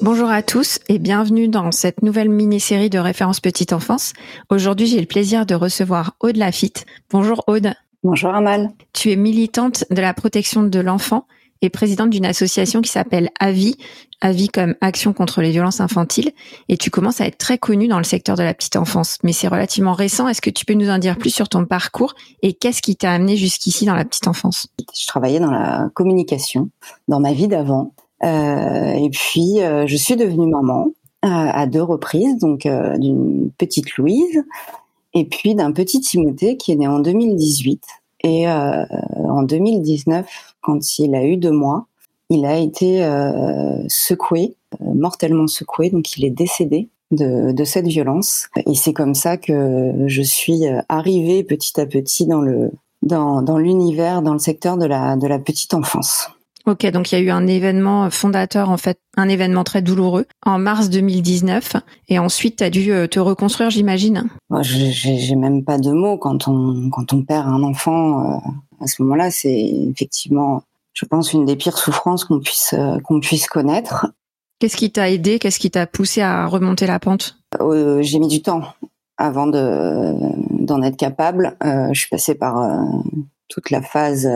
Bonjour à tous et bienvenue dans cette nouvelle mini-série de références petite enfance. Aujourd'hui, j'ai le plaisir de recevoir Aude Lafitte. Bonjour Aude. Bonjour Amal. Tu es militante de la protection de l'enfant et présidente d'une association qui s'appelle AVI, AVI comme Action contre les violences infantiles, et tu commences à être très connue dans le secteur de la petite enfance. Mais c'est relativement récent. Est-ce que tu peux nous en dire plus sur ton parcours et qu'est-ce qui t'a amené jusqu'ici dans la petite enfance? Je travaillais dans la communication dans ma vie d'avant, et puis euh, je suis devenue maman euh, à deux reprises, donc euh, d'une petite Louise et puis d'un petit Timothée qui est né en 2018. Et euh, en 2019, quand il a eu deux mois, il a été euh, secoué, euh, mortellement secoué, donc il est décédé de, de cette violence. Et c'est comme ça que je suis arrivée petit à petit dans le dans, dans l'univers, dans le secteur de la de la petite enfance. Ok, donc il y a eu un événement fondateur, en fait, un événement très douloureux en mars 2019. Et ensuite, tu as dû euh, te reconstruire, j'imagine. J'ai même pas de mots quand on, quand on perd un enfant. Euh, à ce moment-là, c'est effectivement, je pense, une des pires souffrances qu'on puisse, euh, qu'on puisse connaître. Qu'est-ce qui t'a aidé? Qu'est-ce qui t'a poussé à remonter la pente? J'ai mis du temps avant de d'en être capable. je suis passée par toute la phase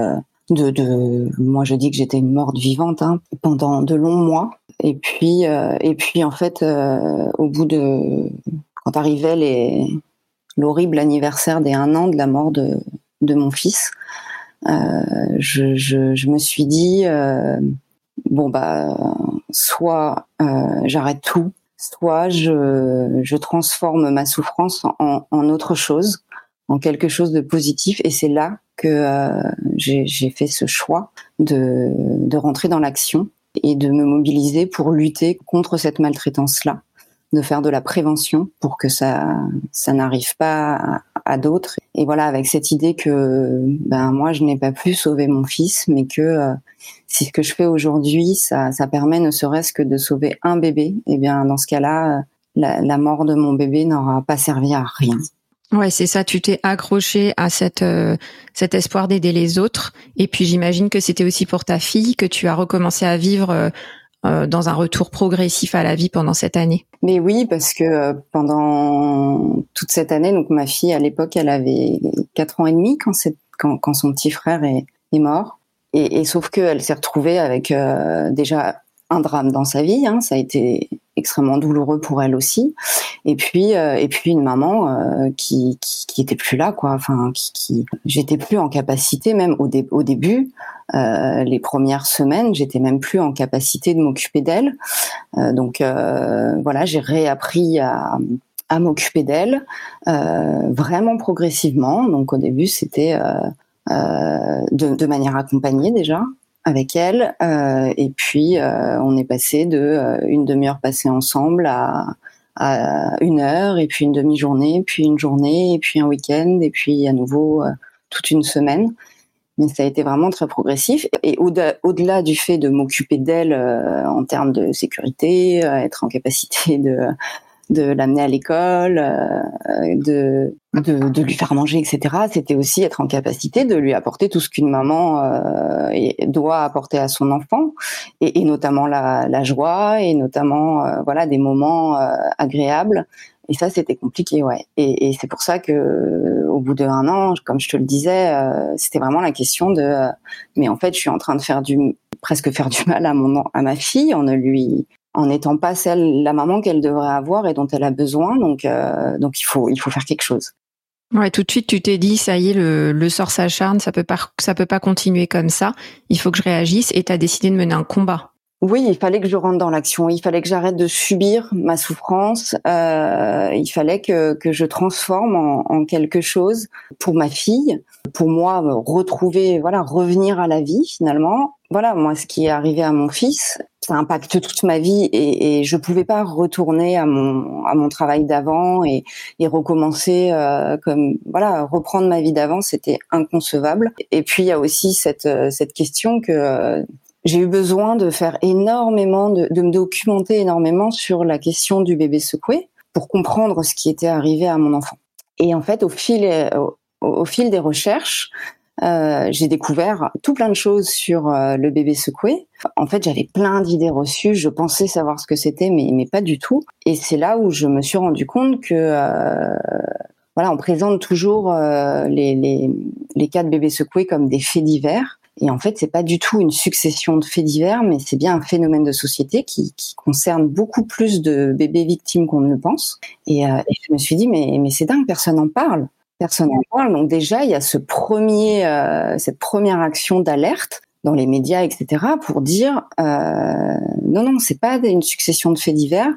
de, moi je dis que j'étais une morte vivante hein, pendant de longs mois. Et puis euh, et puis en fait euh, au bout de quand arrivait les l'horrible anniversaire des un an de la mort de de mon fils euh, je, je, me suis dit bon bah soit j'arrête tout soit je, je transforme ma souffrance en autre chose en quelque chose de positif. Et c'est là que euh, j'ai fait ce choix de, de rentrer dans l'action et de me mobiliser pour lutter contre cette maltraitance-là, de faire de la prévention pour que ça, ça n'arrive pas à, d'autres. Et voilà, avec cette idée que ben moi je n'ai pas pu sauver mon fils, mais que euh, si ce que je fais aujourd'hui, ça, ça permet ne serait-ce que de sauver un bébé, et eh bien dans ce cas-là, la, la mort de mon bébé n'aura pas servi à rien. Ouais, c'est ça. Tu t'es accroché à cette euh, cet espoir d'aider les autres. Et puis j'imagine que c'était aussi pour ta fille que tu as recommencé à vivre euh, euh, dans un retour progressif à la vie pendant cette année. Mais oui, parce que pendant toute cette année, donc ma fille à l'époque, elle avait quatre ans et demi quand quand, quand son petit frère est, est mort. Et, et sauf qu'elle s'est retrouvée avec déjà un drame dans sa vie. Hein, ça a été extrêmement douloureux pour elle aussi. Et puis euh, et puis une maman euh, qui, qui, était plus là quoi. Enfin qui, qui j'étais plus en capacité même au, au début. Euh, les premières semaines, j'étais même plus en capacité de m'occuper d'elle. Donc voilà, j'ai réappris à, à m'occuper d'elle vraiment progressivement. Donc au début, c'était de, manière accompagnée déjà avec elle. Euh, et puis, euh, on est passé de euh, une demi-heure passée ensemble à, à, une heure, et puis une demi-journée, puis une journée, et puis un week-end, et puis à nouveau toute une semaine. Mais ça a été vraiment très progressif. Et au-delà du fait de m'occuper d'elle en termes de sécurité, être en capacité de de l'amener à l'école, euh, de, de, de, lui faire manger, etc. C'était aussi être en capacité de lui apporter tout ce qu'une maman euh, doit apporter à son enfant, et, et notamment la, la, joie, et notamment euh, voilà des moments euh, agréables. Et ça, c'était compliqué, ouais. Et, et c'est pour ça que, au bout d'un an, comme je te le disais, c'était vraiment la question de, mais en fait, je suis en train de faire du presque faire du mal à mon à ma fille en ne lui en n'étant pas celle, la maman qu'elle devrait avoir et dont elle a besoin. Donc, donc il faut, il faut faire quelque chose. Ouais, tout de suite, tu t'es dit, ça y est, le, le sort s'acharne, ça peut pas, ça peut pas continuer comme ça. Il faut que je réagisse et tu as décidé de mener un combat. Oui, il fallait que je rentre dans l'action. Il fallait que j'arrête de subir ma souffrance. Euh, il fallait que, que je transforme en, en, quelque chose pour ma fille, pour moi retrouver, voilà, revenir à la vie finalement. Voilà, moi, ce qui est arrivé à mon fils, ça impacte toute ma vie et, je pouvais pas retourner à mon à mon travail d'avant et, et recommencer euh, comme voilà reprendre ma vie d'avant, c'était inconcevable. Et puis il y a aussi cette cette question que j'ai eu besoin de faire énormément, de, de, me documenter énormément sur la question du bébé secoué pour comprendre ce qui était arrivé à mon enfant. Et en fait, au fil, au fil des recherches, euh, j'ai découvert tout plein de choses sur euh, le bébé secoué. En fait, j'avais plein d'idées reçues. Je pensais savoir ce que c'était, mais, pas du tout. Et c'est là où je me suis rendu compte que euh, voilà, on présente toujours les, cas de bébés secoués comme des faits divers. Et en fait, c'est pas du tout une succession de faits divers, mais c'est bien un phénomène de société qui, concerne beaucoup plus de bébés victimes qu'on ne le pense. Et, et, je me suis dit, mais, mais c'est dingue, personne n'en parle. Personne n'en parle. Donc déjà, il y a ce premier, euh, cette première action d'alerte dans les médias, etc., pour dire euh, non, non, c'est pas une succession de faits divers.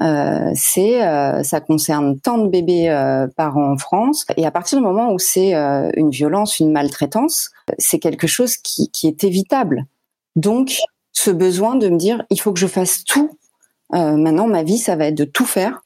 Euh, c'est euh, ça concerne tant de bébés par an en France et à partir du moment où c'est une violence, une maltraitance, c'est quelque chose qui, qui, est évitable. Donc ce besoin de me dire il faut que je fasse tout. maintenant ma vie ça va être de tout faire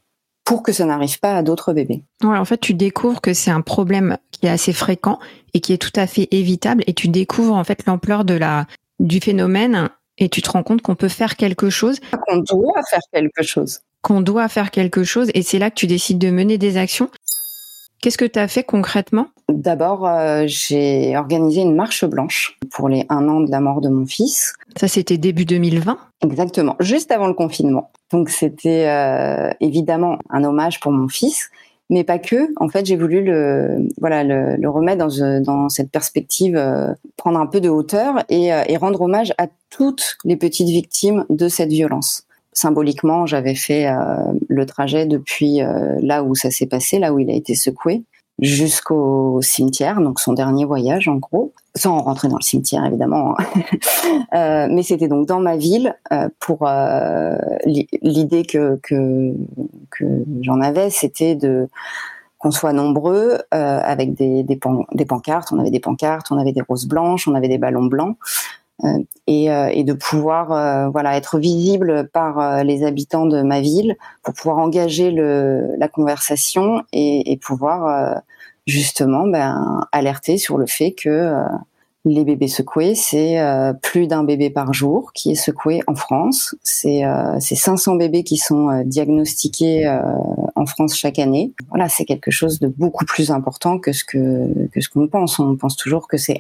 pour que ça n'arrive pas à d'autres bébés. Ouais, en fait, tu découvres que c'est un problème qui est assez fréquent et qui est tout à fait évitable et tu découvres en fait l'ampleur de la du phénomène et tu te rends compte qu'on peut faire quelque chose. Qu'on doit faire quelque chose qu'on doit faire quelque chose et c'est là que tu décides de mener des actions. Qu'est-ce que tu as fait concrètement? D'abord, euh, j'ai organisé une marche blanche pour les un an de la mort de mon fils. Ça, c'était début 2020 Exactement, juste avant le confinement. Donc, c'était euh, évidemment un hommage pour mon fils, mais pas que. En fait, j'ai voulu le, voilà, le, le remettre dans, dans, cette perspective, euh, prendre un peu de hauteur et, euh, et rendre hommage à toutes les petites victimes de cette violence symboliquement, j'avais fait euh, le trajet depuis euh, là où ça s'est passé, là où il a été secoué, jusqu'au cimetière, donc son dernier voyage en gros, sans rentrer dans le cimetière évidemment. Hein. euh, mais c'était donc dans ma ville pour l'idée que, que, j'en avais, c'était de qu'on soit nombreux avec des, des, pan des, pancartes. On avait des pancartes, on avait des roses blanches, on avait des ballons blancs et, euh, et, de pouvoir euh, voilà être visible par les habitants de ma ville pour pouvoir engager le, la conversation et, et pouvoir justement ben, alerter sur le fait que les bébés secoués, c'est plus d'un bébé par jour qui est secoué en France. C'est euh, 500 bébés qui sont diagnostiqués en France chaque année. Voilà, c'est quelque chose de beaucoup plus important que ce que que ce qu'on pense. On pense toujours que c'est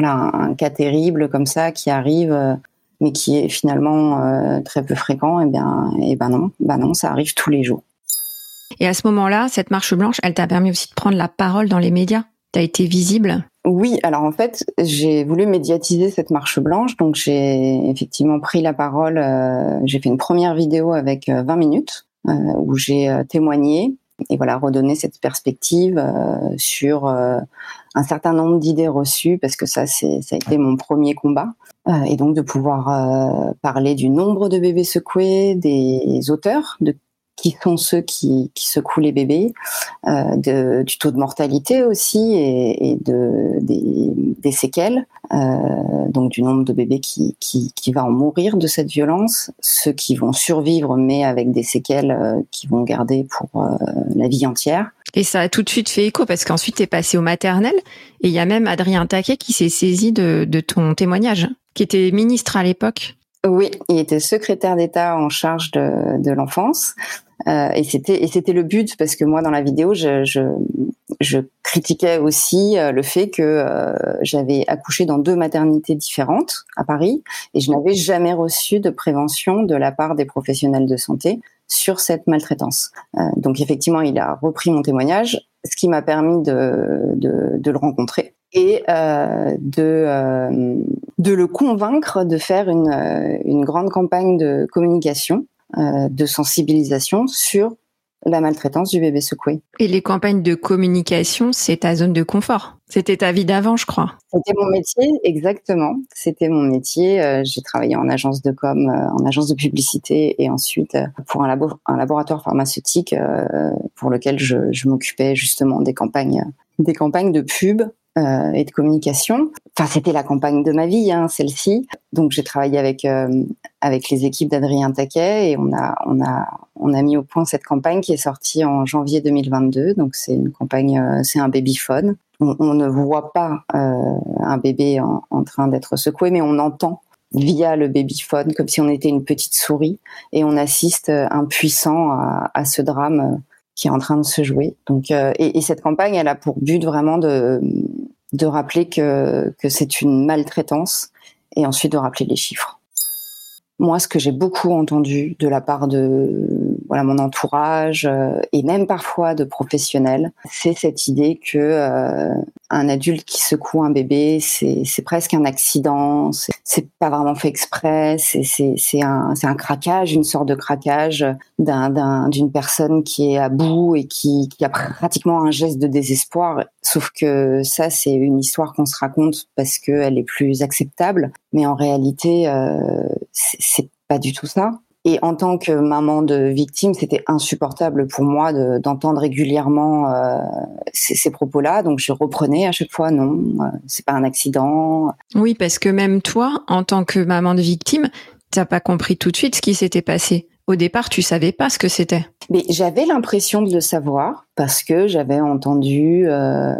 voilà, un cas terrible comme ça qui arrive, euh, mais qui est finalement euh, très peu fréquent, et eh bien, et eh ben non, ben non, ça arrive tous les jours. Et à ce moment-là, cette marche blanche, elle t'a permis aussi de prendre la parole dans les médias? T'as été visible? Oui, alors en fait, j'ai voulu médiatiser cette marche blanche, donc j'ai effectivement pris la parole. Euh, j'ai fait une première vidéo avec 20 minutes où j'ai témoigné et voilà redonner cette perspective euh, sur euh, un certain nombre d'idées reçues parce que ça c'est ça a été mon premier combat. Euh, et donc de pouvoir parler du nombre de bébés secoués, des auteurs de qui sont ceux qui, qui secouent les bébés, euh, de, du taux de mortalité aussi et, et de, des, des séquelles, euh, donc du nombre de bébés qui, qui, qui va en mourir de cette violence, ceux qui vont survivre mais avec des séquelles euh, qui vont garder pour euh, la vie entière. Et ça a tout de suite fait écho parce qu'ensuite tu es passé au maternel et il y a même Adrien Taquet qui s'est saisi de, de ton témoignage, qui était ministre à l'époque. Oui, il était secrétaire d'État en charge de, de l'enfance. Euh, et c'était et c'était le but parce que moi dans la vidéo je, je, je critiquais aussi euh, le fait que euh, j'avais accouché dans deux maternités différentes à Paris et je n'avais jamais reçu de prévention de la part des professionnels de santé sur cette maltraitance. Euh, donc effectivement il a repris mon témoignage, ce qui m'a permis de, de, de le rencontrer et euh, de, euh, de le convaincre de faire une, une grande campagne de communication de sensibilisation sur la maltraitance du bébé secoué. Et les campagnes de communication, c'est ta zone de confort. C'était ta vie d'avant, je crois. C'était mon métier, exactement. C'était mon métier. Euh, j'ai travaillé en agence de com, euh, en agence de publicité et ensuite euh, pour un, un laboratoire pharmaceutique pour lequel je, je m'occupais justement des campagnes, des campagnes de pub euh, et de communication. Enfin, c'était la campagne de ma vie, hein, celle-ci. Donc, j'ai travaillé avec euh, avec les équipes d'Adrien Taquet et on a on a on a mis au point cette campagne qui est sortie en janvier 2022. Donc, c'est une campagne, euh, c'est un babyphone. On, ne voit pas un bébé en, train d'être secoué, mais on entend via le babyphone comme si on était une petite souris et on assiste impuissant à, ce drame qui est en train de se jouer. Donc, et, cette campagne, elle a pour but vraiment de de rappeler que, que c'est une maltraitance et ensuite de rappeler les chiffres. Moi, ce que j'ai beaucoup entendu de la part de voilà mon entourage euh, et même parfois de professionnels, c'est cette idée que euh, un adulte qui secoue un bébé, c'est presque un accident, c'est pas vraiment fait exprès, c'est un, un craquage, une sorte de craquage d'une personne qui est à bout et qui, qui a pratiquement un geste de désespoir. Sauf que ça, c'est une histoire qu'on se raconte parce qu'elle est plus acceptable, mais en réalité, euh, c'est pas du tout ça. Et en tant que maman de victime, c'était insupportable pour moi d'entendre régulièrement euh, ces, ces propos-là. Donc je reprenais à chaque fois non, euh, c'est pas un accident. Oui, parce que même toi, en tant que maman de victime, t'as pas compris tout de suite ce qui s'était passé. Au départ, tu savais pas ce que c'était. Mais j'avais l'impression de le savoir parce que j'avais entendu euh,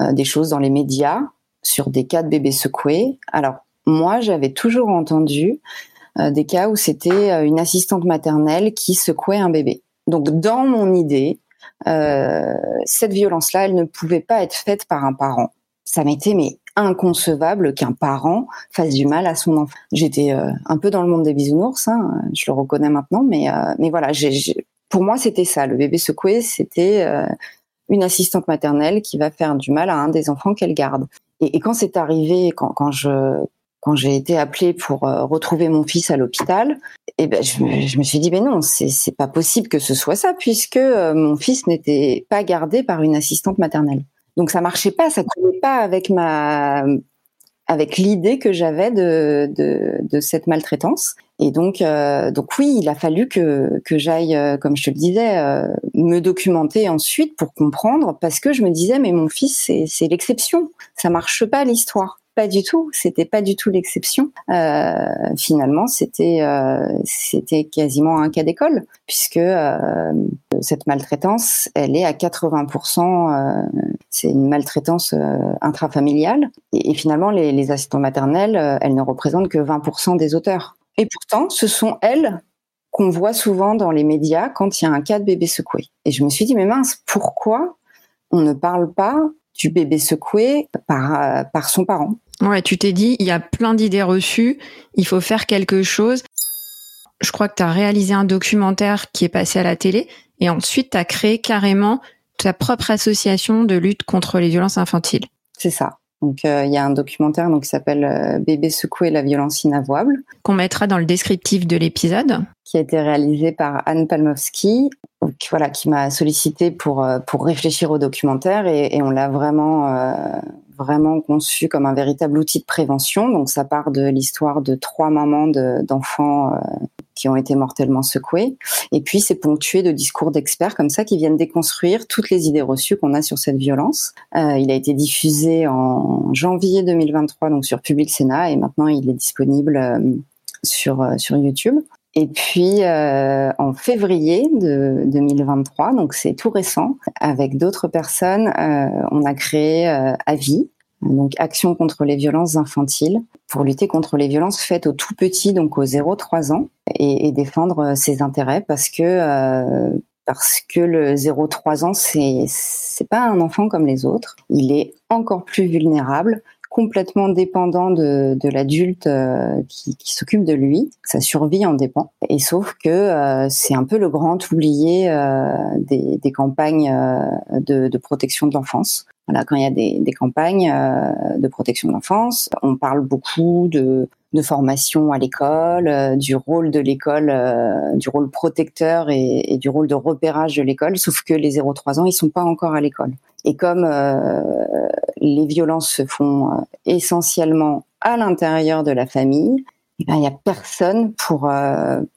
euh des choses dans les médias sur des cas de bébés secoués. Alors moi, j'avais toujours entendu des cas où c'était euh, une assistante maternelle qui secouait un bébé. Donc dans mon idée, euh, cette violence-là, elle ne pouvait pas être faite par un parent. Ça m'était mais inconcevable qu'un parent fasse du mal à son enfant. J'étais un peu dans le monde des bisounours, hein, je le reconnais maintenant, mais mais voilà, pour moi c'était ça. Le bébé secoué, c'était une assistante maternelle qui va faire du mal à un des enfants qu'elle garde. Et, et quand c'est arrivé, quand, quand je quand j'ai été appelée pour euh, retrouver mon fils à l'hôpital, et eh ben je me, suis dit mais non, c'est c'est pas possible que ce soit ça puisque euh, mon fils n'était pas gardé par une assistante maternelle. Donc ça marchait pas, ça collait pas avec ma avec l'idée que j'avais de, de, de cette maltraitance. Et donc, euh, donc oui, il a fallu que, que j'aille, comme je te le disais, me documenter ensuite pour comprendre, parce que je me disais, mais mon fils, c'est l'exception, ça marche pas l'histoire. Pas du tout, c'était pas du tout l'exception. Euh, finalement, c'était euh, c'était quasiment un cas d'école puisque euh, cette maltraitance, elle est à 80%. c'est une maltraitance intrafamiliale et, et, finalement, les, les assistants maternels, elles ne représentent que 20% des auteurs. Et pourtant, ce sont elles qu'on voit souvent dans les médias quand il y a un cas de bébé secoué. Et je me suis dit, mais mince, pourquoi on ne parle pas du bébé secoué par, par son parent Ouais, tu t'es dit, il y a plein d'idées reçues, il faut faire quelque chose. Je crois que tu as réalisé un documentaire qui est passé à la télé et ensuite tu as créé carrément ta propre association de lutte contre les violences infantiles. C'est ça. Donc euh, il y a un documentaire donc qui s'appelle euh, Bébé secoué la violence inavouable qu'on mettra dans le descriptif de l'épisode qui a été réalisé par Anne Palmowski voilà qui m'a sollicité pour euh, pour réfléchir au documentaire et, et on l'a vraiment euh, vraiment conçu comme un véritable outil de prévention. Donc ça part de l'histoire de trois mamans d'enfants euh, qui ont été mortellement secoués. Et puis c'est ponctué de discours d'experts comme ça qui viennent déconstruire toutes les idées reçues qu'on a sur cette violence. Euh, il a été diffusé en janvier 2023 donc sur Public Sénat et maintenant il est disponible euh, sur sur YouTube. Et puis euh, en février de 2023, donc c'est tout récent, avec d'autres personnes, euh, on a créé euh, AVI, donc Action contre les violences infantiles, pour lutter contre les violences faites aux tout petits, donc aux 0-3 ans, et, et, défendre euh, ses intérêts parce que euh, parce que le 0-3 ans c'est c'est pas un enfant comme les autres, il est encore plus vulnérable complètement dépendant de, de l'adulte euh, qui, qui s'occupe de lui. Sa survie en dépend. Et sauf que euh, c'est un peu le grand oublié euh, des, des, campagnes de, de, protection de l'enfance. Voilà, quand il y a des, des campagnes de protection de l'enfance, on parle beaucoup de de formation à l'école, euh, du rôle de l'école, euh, du rôle protecteur et, du rôle de repérage de l'école. Sauf que les 0-3 ans, ils sont pas encore à l'école. Et comme les violences se font essentiellement à l'intérieur de la famille, eh ben, il n'y a personne pour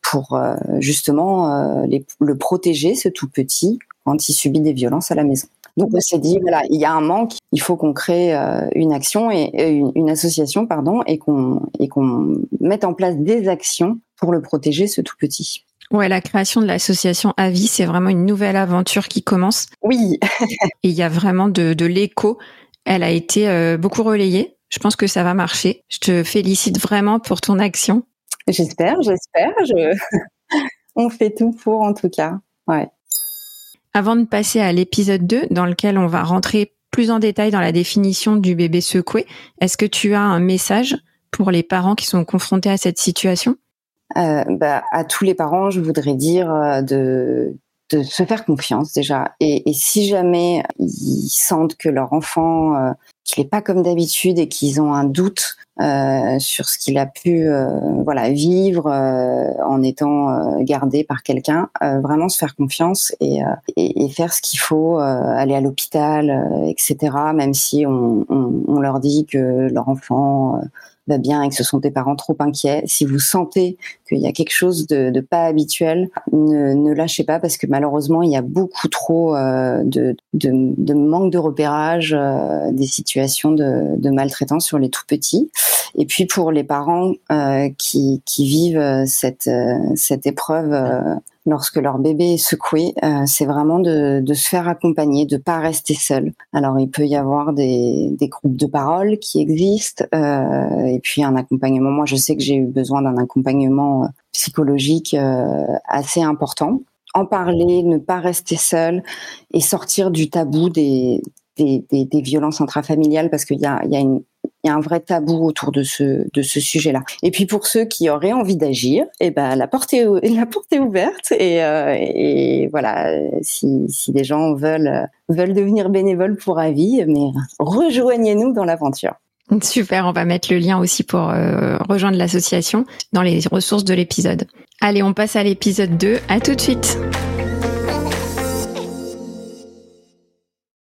pour justement les, le protéger, ce tout petit, quand il subit des violences à la maison. Donc on s'est dit voilà, il y a un manque, il faut qu'on crée euh, une action et une, association pardon et qu'on et qu'on mette en place des actions pour le protéger ce tout petit. Ouais, la création de l'association Avis, c'est vraiment une nouvelle aventure qui commence. Oui. et il y a vraiment de, de l'écho. Elle a été euh, beaucoup relayée. Je pense que ça va marcher. Je te félicite vraiment pour ton action. J'espère, j'espère. Je... On fait tout pour en tout cas. Ouais. Avant de passer à l'épisode 2, dans lequel on va rentrer plus en détail dans la définition du bébé secoué, est-ce que tu as un message pour les parents qui sont confrontés à cette situation? Euh, bah, À tous les parents, je voudrais dire euh, de, de se faire confiance déjà. Et, et, si jamais ils sentent que leur enfant euh, qu'il n'est pas comme d'habitude et qu'ils ont un doute euh, sur ce qu'il a pu euh, voilà vivre euh, en étant euh, gardé par quelqu'un, vraiment se faire confiance et, et, et faire ce qu'il faut, aller à l'hôpital, etc. Même si on, on, on, leur dit que leur enfant va bien et que ce sont tes parents trop inquiets, si vous sentez qu'il y a quelque chose de, pas habituel, ne, ne, lâchez pas parce que malheureusement il y a beaucoup trop euh, de, de, manque de repérage, euh, des situations de, de, maltraitance sur les tout petits. Et puis pour les parents euh, qui, vivent cette, cette épreuve lorsque leur bébé est secoué, euh, c'est vraiment de, se faire accompagner, de pas rester seul. Alors il peut y avoir des, des groupes de parole qui existent, euh, et puis un accompagnement. Moi, je sais que j'ai eu besoin d'un accompagnement euh, psychologique euh, assez important. En parler, ne pas rester seul et sortir du tabou des, des, violences intrafamiliales parce qu'il y a, y a une il y a un vrai tabou autour de ce de ce sujet-là. Et puis pour ceux qui auraient envie d'agir, eh ben la porte est la porte est ouverte et, euh, et voilà si si des gens veulent veulent devenir bénévoles pour avis, mais rejoignez-nous dans l'aventure. Super, on va mettre le lien aussi pour euh, rejoindre l'association dans les ressources de l'épisode. Allez, on passe à l'épisode 2. À tout de suite.